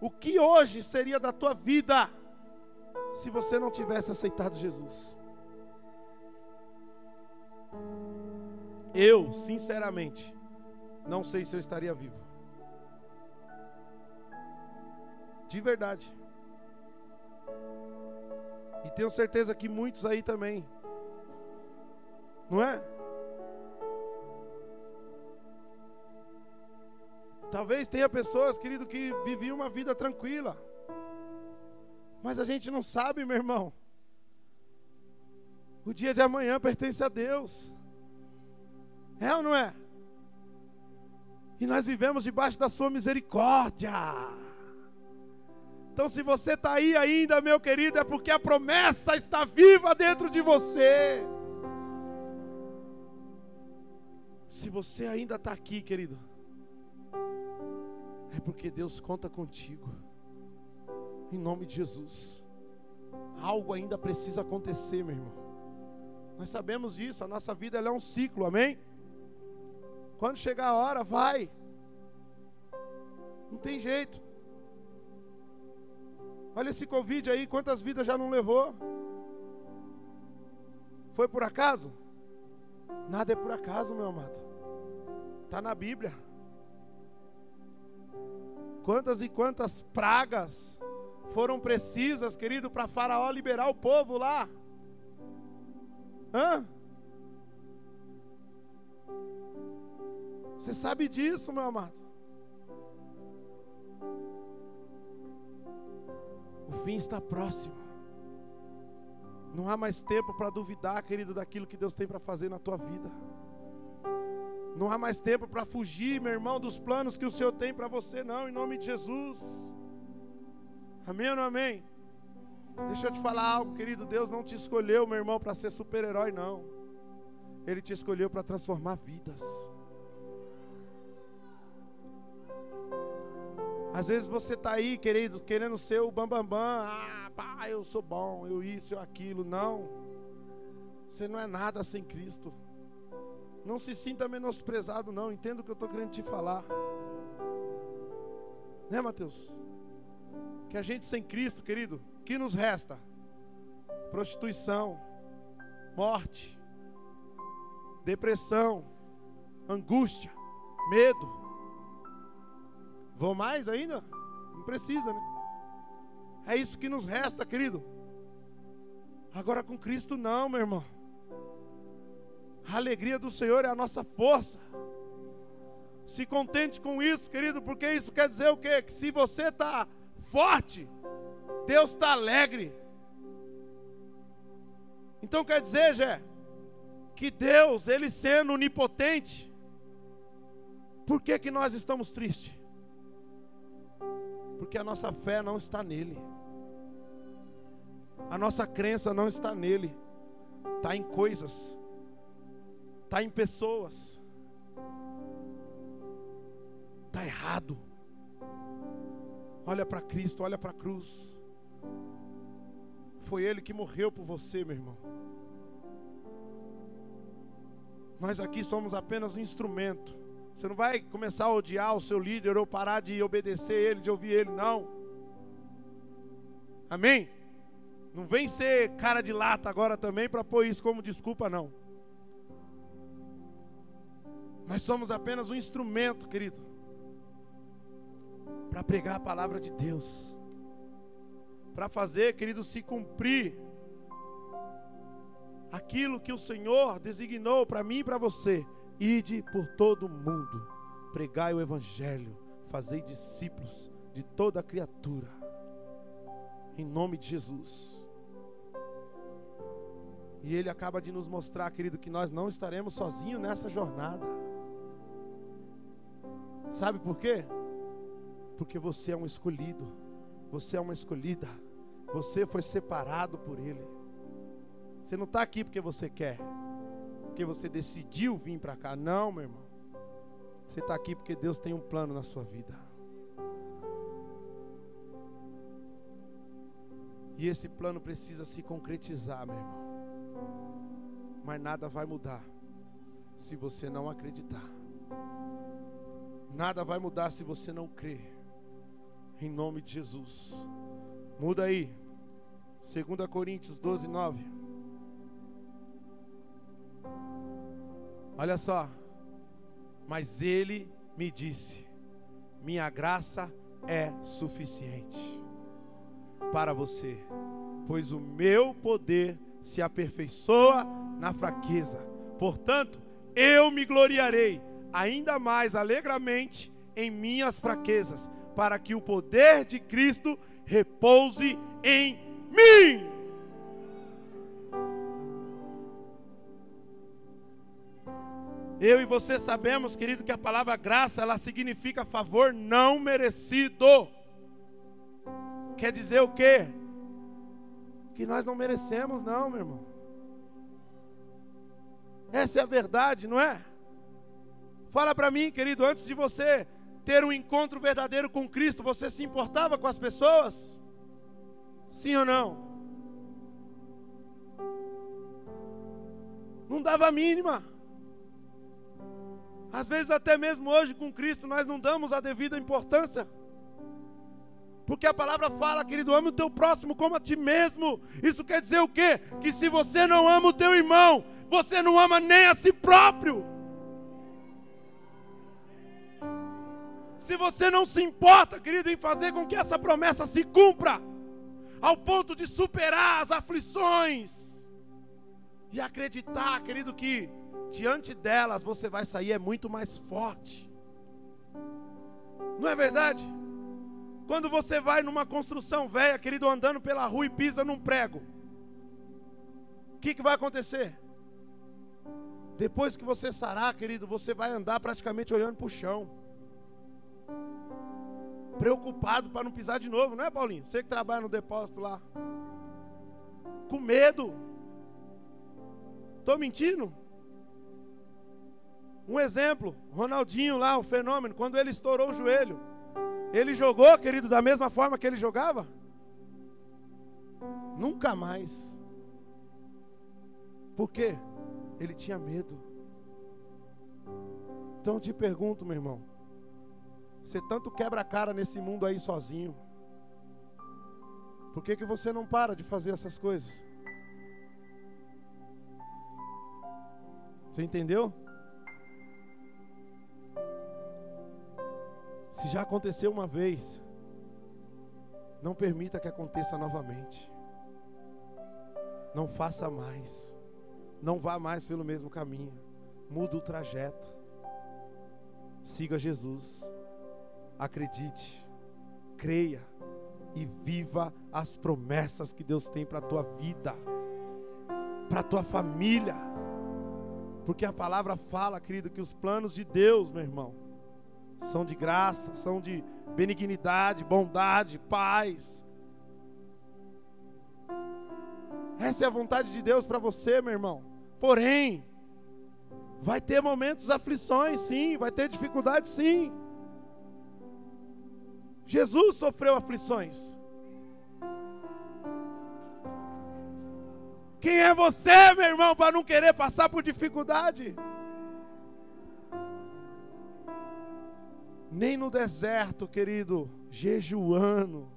O que hoje seria da tua vida? se você não tivesse aceitado Jesus? Eu, sinceramente, não sei se eu estaria vivo. De verdade. E tenho certeza que muitos aí também. Não é? Talvez tenha pessoas, querido, que viviam uma vida tranquila. Mas a gente não sabe, meu irmão. O dia de amanhã pertence a Deus. É ou não é? E nós vivemos debaixo da sua misericórdia. Então, se você está aí ainda, meu querido, é porque a promessa está viva dentro de você. Se você ainda está aqui, querido, é porque Deus conta contigo. Em nome de Jesus. Algo ainda precisa acontecer, meu irmão. Nós sabemos disso, a nossa vida é um ciclo, amém? Quando chegar a hora, vai. Não tem jeito. Olha esse Covid aí, quantas vidas já não levou? Foi por acaso? Nada é por acaso, meu amado. Está na Bíblia. Quantas e quantas pragas foram precisas, querido, para Faraó liberar o povo lá? Hã? Você sabe disso, meu amado. Fim está próximo. Não há mais tempo para duvidar, querido, daquilo que Deus tem para fazer na tua vida. Não há mais tempo para fugir, meu irmão, dos planos que o Senhor tem para você, não, em nome de Jesus. Amém ou não amém? Deixa eu te falar algo, querido. Deus não te escolheu, meu irmão, para ser super-herói, não. Ele te escolheu para transformar vidas. Às vezes você está aí, querido, querendo ser o bambambam. Bam, bam. Ah, pá, eu sou bom, eu isso, eu aquilo. Não. Você não é nada sem Cristo. Não se sinta menosprezado, não. Entenda o que eu estou querendo te falar. Né, Mateus? Que a gente sem Cristo, querido, que nos resta? Prostituição, morte, depressão, angústia, medo. Vou mais ainda? Não precisa, né? É isso que nos resta, querido. Agora com Cristo não, meu irmão. A alegria do Senhor é a nossa força. Se contente com isso, querido, porque isso quer dizer o quê? Que se você está forte, Deus está alegre. Então quer dizer, Jé, que Deus, Ele sendo onipotente, por que, que nós estamos tristes? Porque a nossa fé não está nele. A nossa crença não está nele. Está em coisas. Está em pessoas. Está errado. Olha para Cristo, olha para a cruz. Foi Ele que morreu por você, meu irmão. Nós aqui somos apenas um instrumento você não vai começar a odiar o seu líder ou parar de obedecer ele, de ouvir ele, não. Amém? Não vem ser cara de lata agora também para pôr isso como desculpa, não. Nós somos apenas um instrumento, querido, para pregar a palavra de Deus, para fazer, querido, se cumprir aquilo que o Senhor designou para mim e para você Ide por todo o mundo, pregai o Evangelho, fazei discípulos de toda criatura, em nome de Jesus. E Ele acaba de nos mostrar, querido, que nós não estaremos sozinhos nessa jornada. Sabe por quê? Porque você é um escolhido, você é uma escolhida, você foi separado por Ele. Você não está aqui porque você quer porque você decidiu vir para cá. Não, meu irmão. Você está aqui porque Deus tem um plano na sua vida. E esse plano precisa se concretizar, meu irmão. Mas nada vai mudar se você não acreditar. Nada vai mudar se você não crer. Em nome de Jesus. Muda aí. 2 Coríntios 12, 9. Olha só. Mas ele me disse: Minha graça é suficiente para você, pois o meu poder se aperfeiçoa na fraqueza. Portanto, eu me gloriarei ainda mais alegremente em minhas fraquezas, para que o poder de Cristo repouse em mim. Eu e você sabemos, querido, que a palavra graça, ela significa favor não merecido. Quer dizer o quê? Que nós não merecemos, não, meu irmão. Essa é a verdade, não é? Fala para mim, querido, antes de você ter um encontro verdadeiro com Cristo, você se importava com as pessoas? Sim ou não? Não dava a mínima. Às vezes, até mesmo hoje com Cristo, nós não damos a devida importância. Porque a palavra fala, querido, ame o teu próximo como a ti mesmo. Isso quer dizer o quê? Que se você não ama o teu irmão, você não ama nem a si próprio. Se você não se importa, querido, em fazer com que essa promessa se cumpra, ao ponto de superar as aflições e acreditar, querido, que diante delas você vai sair é muito mais forte. Não é verdade? Quando você vai numa construção velha, querido, andando pela rua e pisa num prego, o que, que vai acontecer? Depois que você sarar, querido, você vai andar praticamente olhando para o chão. Preocupado para não pisar de novo, não é, Paulinho? Você que trabalha no depósito lá. Com medo. Estou mentindo? Um exemplo, Ronaldinho lá, o fenômeno, quando ele estourou o joelho. Ele jogou, querido, da mesma forma que ele jogava? Nunca mais. Por quê? Ele tinha medo. Então eu te pergunto, meu irmão. Você tanto quebra a cara nesse mundo aí sozinho. Por que, que você não para de fazer essas coisas? Você entendeu? Se já aconteceu uma vez, não permita que aconteça novamente. Não faça mais. Não vá mais pelo mesmo caminho. Muda o trajeto. Siga Jesus. Acredite. Creia e viva as promessas que Deus tem para a tua vida, para a tua família. Porque a palavra fala, querido, que os planos de Deus, meu irmão, são de graça, são de benignidade, bondade, paz. Essa é a vontade de Deus para você, meu irmão. Porém, vai ter momentos aflições, sim, vai ter dificuldades, sim. Jesus sofreu aflições. Quem é você, meu irmão, para não querer passar por dificuldade? Nem no deserto, querido, jejuando,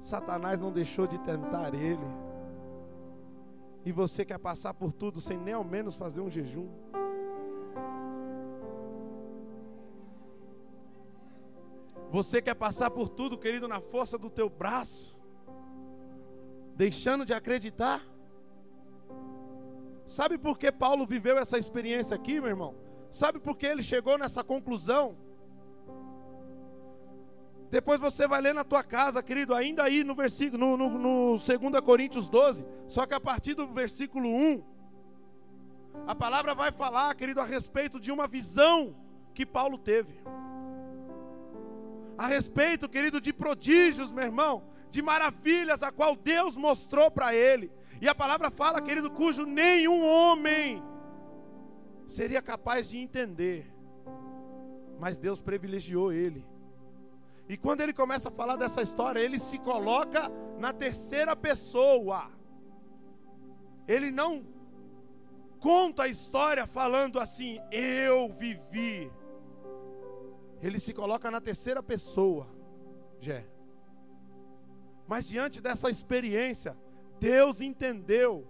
Satanás não deixou de tentar ele. E você quer passar por tudo sem nem ao menos fazer um jejum? Você quer passar por tudo, querido, na força do teu braço? Deixando de acreditar? Sabe por que Paulo viveu essa experiência aqui, meu irmão? Sabe por que ele chegou nessa conclusão? Depois você vai ler na tua casa, querido, ainda aí no versículo, no, no, no 2 Coríntios 12, só que a partir do versículo 1, a palavra vai falar, querido, a respeito de uma visão que Paulo teve. A respeito, querido, de prodígios, meu irmão, de maravilhas a qual Deus mostrou para ele. E a palavra fala, querido, cujo nenhum homem seria capaz de entender. Mas Deus privilegiou ele. E quando ele começa a falar dessa história, ele se coloca na terceira pessoa. Ele não conta a história falando assim, eu vivi. Ele se coloca na terceira pessoa, Jé. Mas diante dessa experiência, Deus entendeu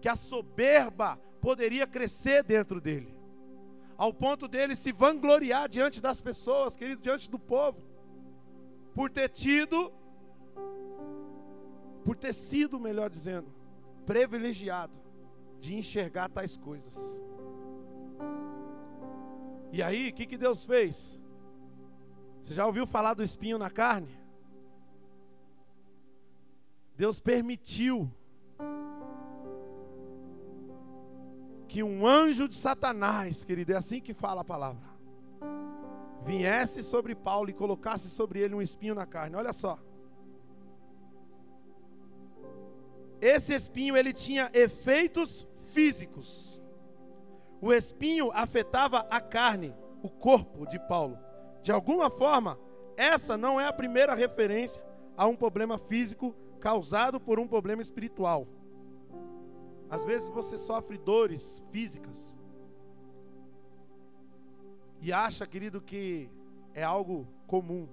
que a soberba poderia crescer dentro dele, ao ponto dele se vangloriar diante das pessoas, querido, diante do povo por ter tido, por ter sido, melhor dizendo, privilegiado de enxergar tais coisas. E aí, o que, que Deus fez? Você já ouviu falar do espinho na carne? Deus permitiu que um anjo de Satanás, querido, é assim que fala a palavra, viesse sobre Paulo e colocasse sobre ele um espinho na carne. Olha só. Esse espinho ele tinha efeitos físicos. O espinho afetava a carne, o corpo de Paulo. De alguma forma, essa não é a primeira referência a um problema físico causado por um problema espiritual. Às vezes você sofre dores físicas e acha, querido, que é algo comum.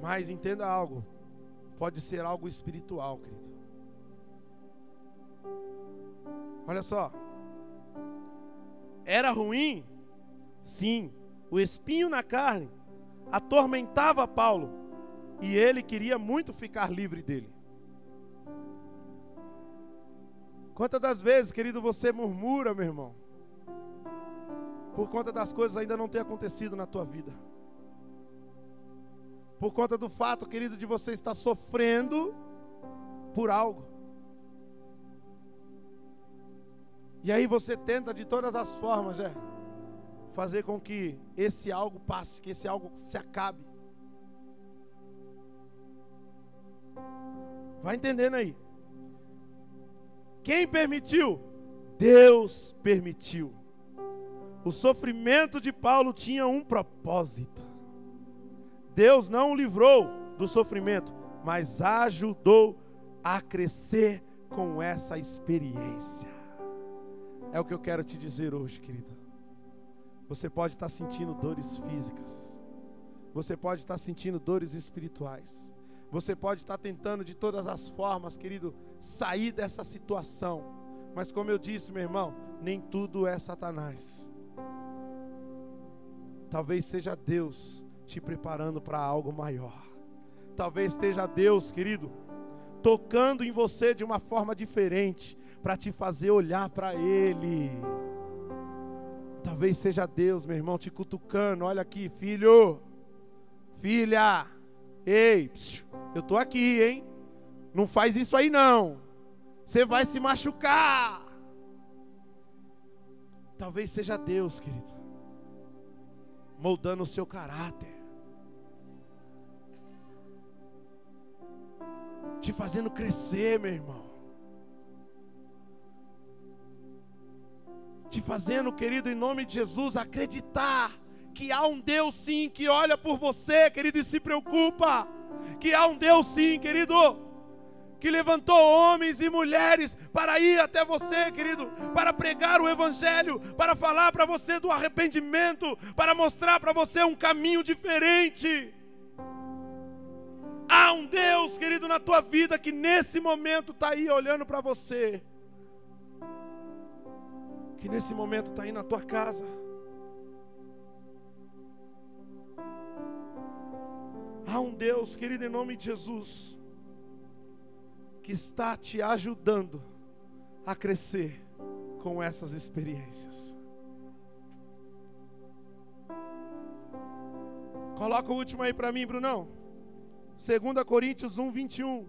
Mas entenda algo, pode ser algo espiritual, querido. Olha só, era ruim? Sim, o espinho na carne atormentava Paulo e ele queria muito ficar livre dele. Quantas das vezes, querido, você murmura, meu irmão, por conta das coisas ainda não ter acontecido na tua vida? Por conta do fato, querido, de você estar sofrendo por algo. E aí você tenta de todas as formas, é, fazer com que esse algo passe, que esse algo se acabe. Vai entendendo aí. Quem permitiu? Deus permitiu. O sofrimento de Paulo tinha um propósito. Deus não o livrou do sofrimento, mas ajudou a crescer com essa experiência. É o que eu quero te dizer hoje, querido. Você pode estar sentindo dores físicas, você pode estar sentindo dores espirituais, você pode estar tentando de todas as formas, querido, sair dessa situação. Mas como eu disse, meu irmão, nem tudo é Satanás. Talvez seja Deus te preparando para algo maior. Talvez esteja Deus, querido, tocando em você de uma forma diferente, para te fazer olhar para Ele. Talvez seja Deus, meu irmão, te cutucando. Olha aqui, filho, filha, ei, eu estou aqui, hein? Não faz isso aí não. Você vai se machucar. Talvez seja Deus, querido, moldando o seu caráter, te fazendo crescer, meu irmão, te fazendo, querido, em nome de Jesus, acreditar que há um Deus sim que olha por você, querido, e se preocupa que há um Deus sim, querido, que levantou homens e mulheres para ir até você, querido, para pregar o Evangelho, para falar para você do arrependimento, para mostrar para você um caminho diferente. Há um Deus, querido, na tua vida que nesse momento está aí olhando para você, que nesse momento está aí na tua casa. Há um Deus, querido, em nome de Jesus, que está te ajudando a crescer com essas experiências. Coloca o último aí para mim, Brunão. 2 Coríntios 1, 21.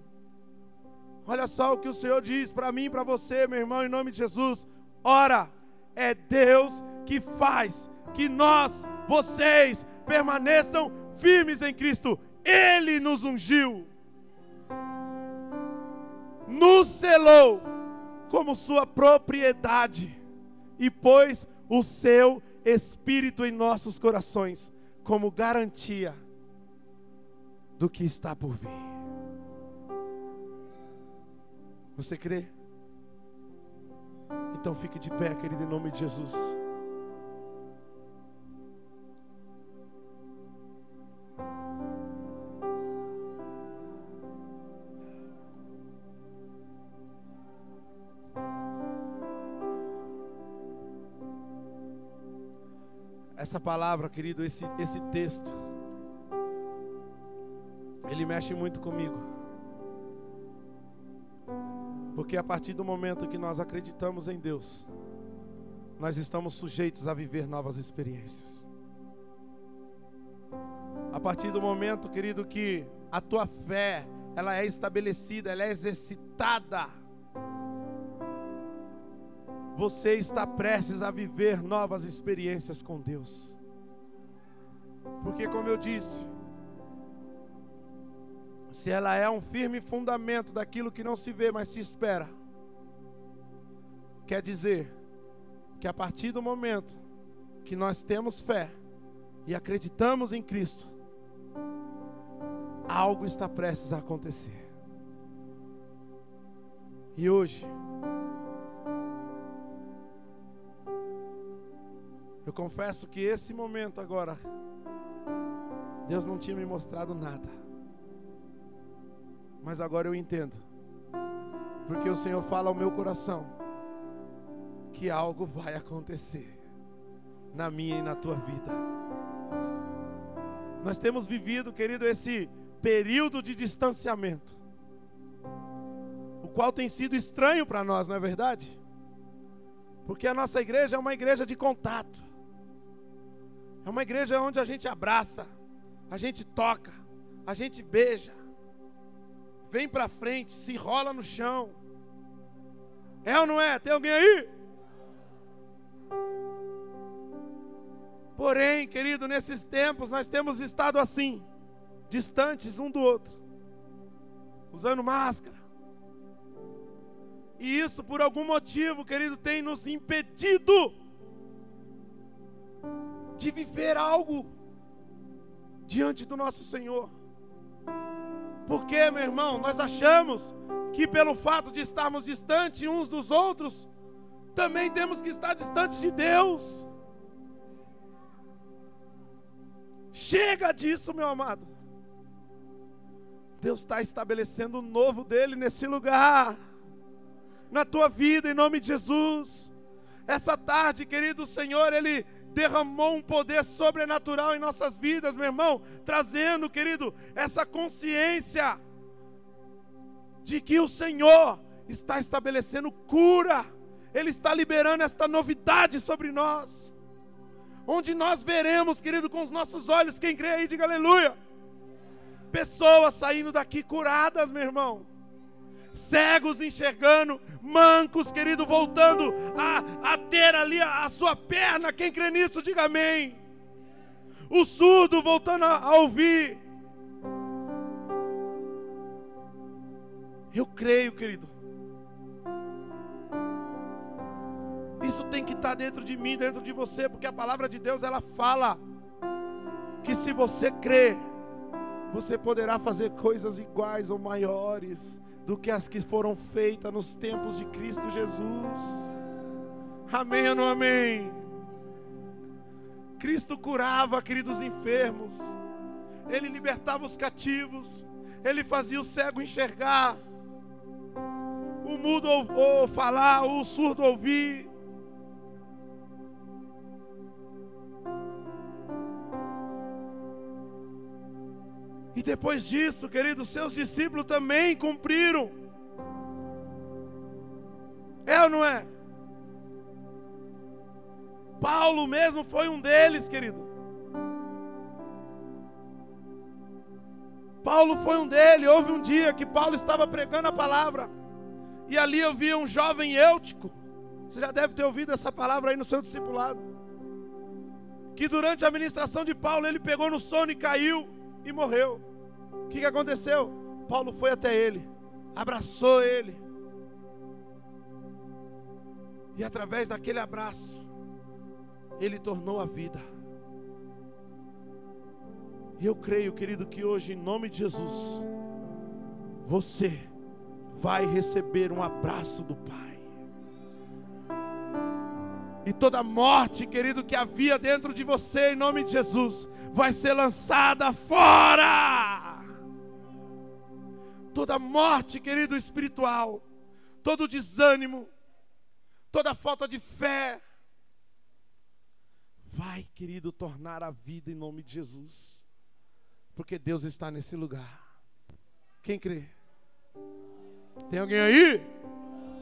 Olha só o que o Senhor diz para mim e para você, meu irmão, em nome de Jesus. Ora, é Deus que faz que nós, vocês, permaneçam firmes em Cristo. Ele nos ungiu, nos selou como sua propriedade e pôs o seu Espírito em nossos corações como garantia do que está por vir. Você crê? Então fique de pé, querido, em nome de Jesus. Essa palavra, querido, esse, esse texto, ele mexe muito comigo. Porque a partir do momento que nós acreditamos em Deus, nós estamos sujeitos a viver novas experiências. A partir do momento, querido, que a tua fé, ela é estabelecida, ela é exercitada você está prestes a viver novas experiências com Deus. Porque, como eu disse, se ela é um firme fundamento daquilo que não se vê, mas se espera, quer dizer que a partir do momento que nós temos fé e acreditamos em Cristo, algo está prestes a acontecer. E hoje, eu confesso que esse momento agora, Deus não tinha me mostrado nada. Mas agora eu entendo. Porque o Senhor fala ao meu coração que algo vai acontecer na minha e na tua vida. Nós temos vivido, querido, esse período de distanciamento, o qual tem sido estranho para nós, não é verdade? Porque a nossa igreja é uma igreja de contato, é uma igreja onde a gente abraça, a gente toca, a gente beija, vem para frente, se rola no chão. É ou não é? Tem alguém aí? Porém, querido, nesses tempos nós temos estado assim, distantes um do outro, usando máscara. E isso, por algum motivo, querido, tem nos impedido de viver algo diante do nosso Senhor. Porque, meu irmão, nós achamos que pelo fato de estarmos distantes uns dos outros, também temos que estar distantes de Deus. Chega disso, meu amado. Deus está estabelecendo o novo dele nesse lugar, na tua vida, em nome de Jesus. Essa tarde, querido Senhor, Ele derramou um poder sobrenatural em nossas vidas, meu irmão, trazendo, querido, essa consciência de que o Senhor está estabelecendo cura, Ele está liberando esta novidade sobre nós onde nós veremos, querido, com os nossos olhos, quem crê aí, diga aleluia. Pessoas saindo daqui curadas, meu irmão. Cegos enxergando, mancos, querido, voltando a, a ter ali a, a sua perna. Quem crê nisso, diga amém. O surdo voltando a, a ouvir. Eu creio, querido, Isso tem que estar dentro de mim, dentro de você, porque a palavra de Deus ela fala que se você crer, você poderá fazer coisas iguais ou maiores do que as que foram feitas nos tempos de Cristo Jesus. Amém ou não amém? Cristo curava, queridos enfermos, Ele libertava os cativos, Ele fazia o cego enxergar, o mudo ou, ou falar, o surdo ouvir, E depois disso, queridos, seus discípulos também cumpriram. É ou não é? Paulo mesmo foi um deles, querido. Paulo foi um deles. Houve um dia que Paulo estava pregando a palavra. E ali eu via um jovem eutico. Você já deve ter ouvido essa palavra aí no seu discipulado. Que durante a ministração de Paulo ele pegou no sono e caiu e morreu. O que, que aconteceu? Paulo foi até ele, abraçou ele. E através daquele abraço, ele tornou a vida. E eu creio, querido, que hoje, em nome de Jesus, você vai receber um abraço do Pai. E toda morte, querido, que havia dentro de você, em nome de Jesus, vai ser lançada fora toda morte, querido, espiritual, todo desânimo, toda falta de fé, vai, querido, tornar a vida em nome de Jesus, porque Deus está nesse lugar. Quem crê? Tem alguém aí?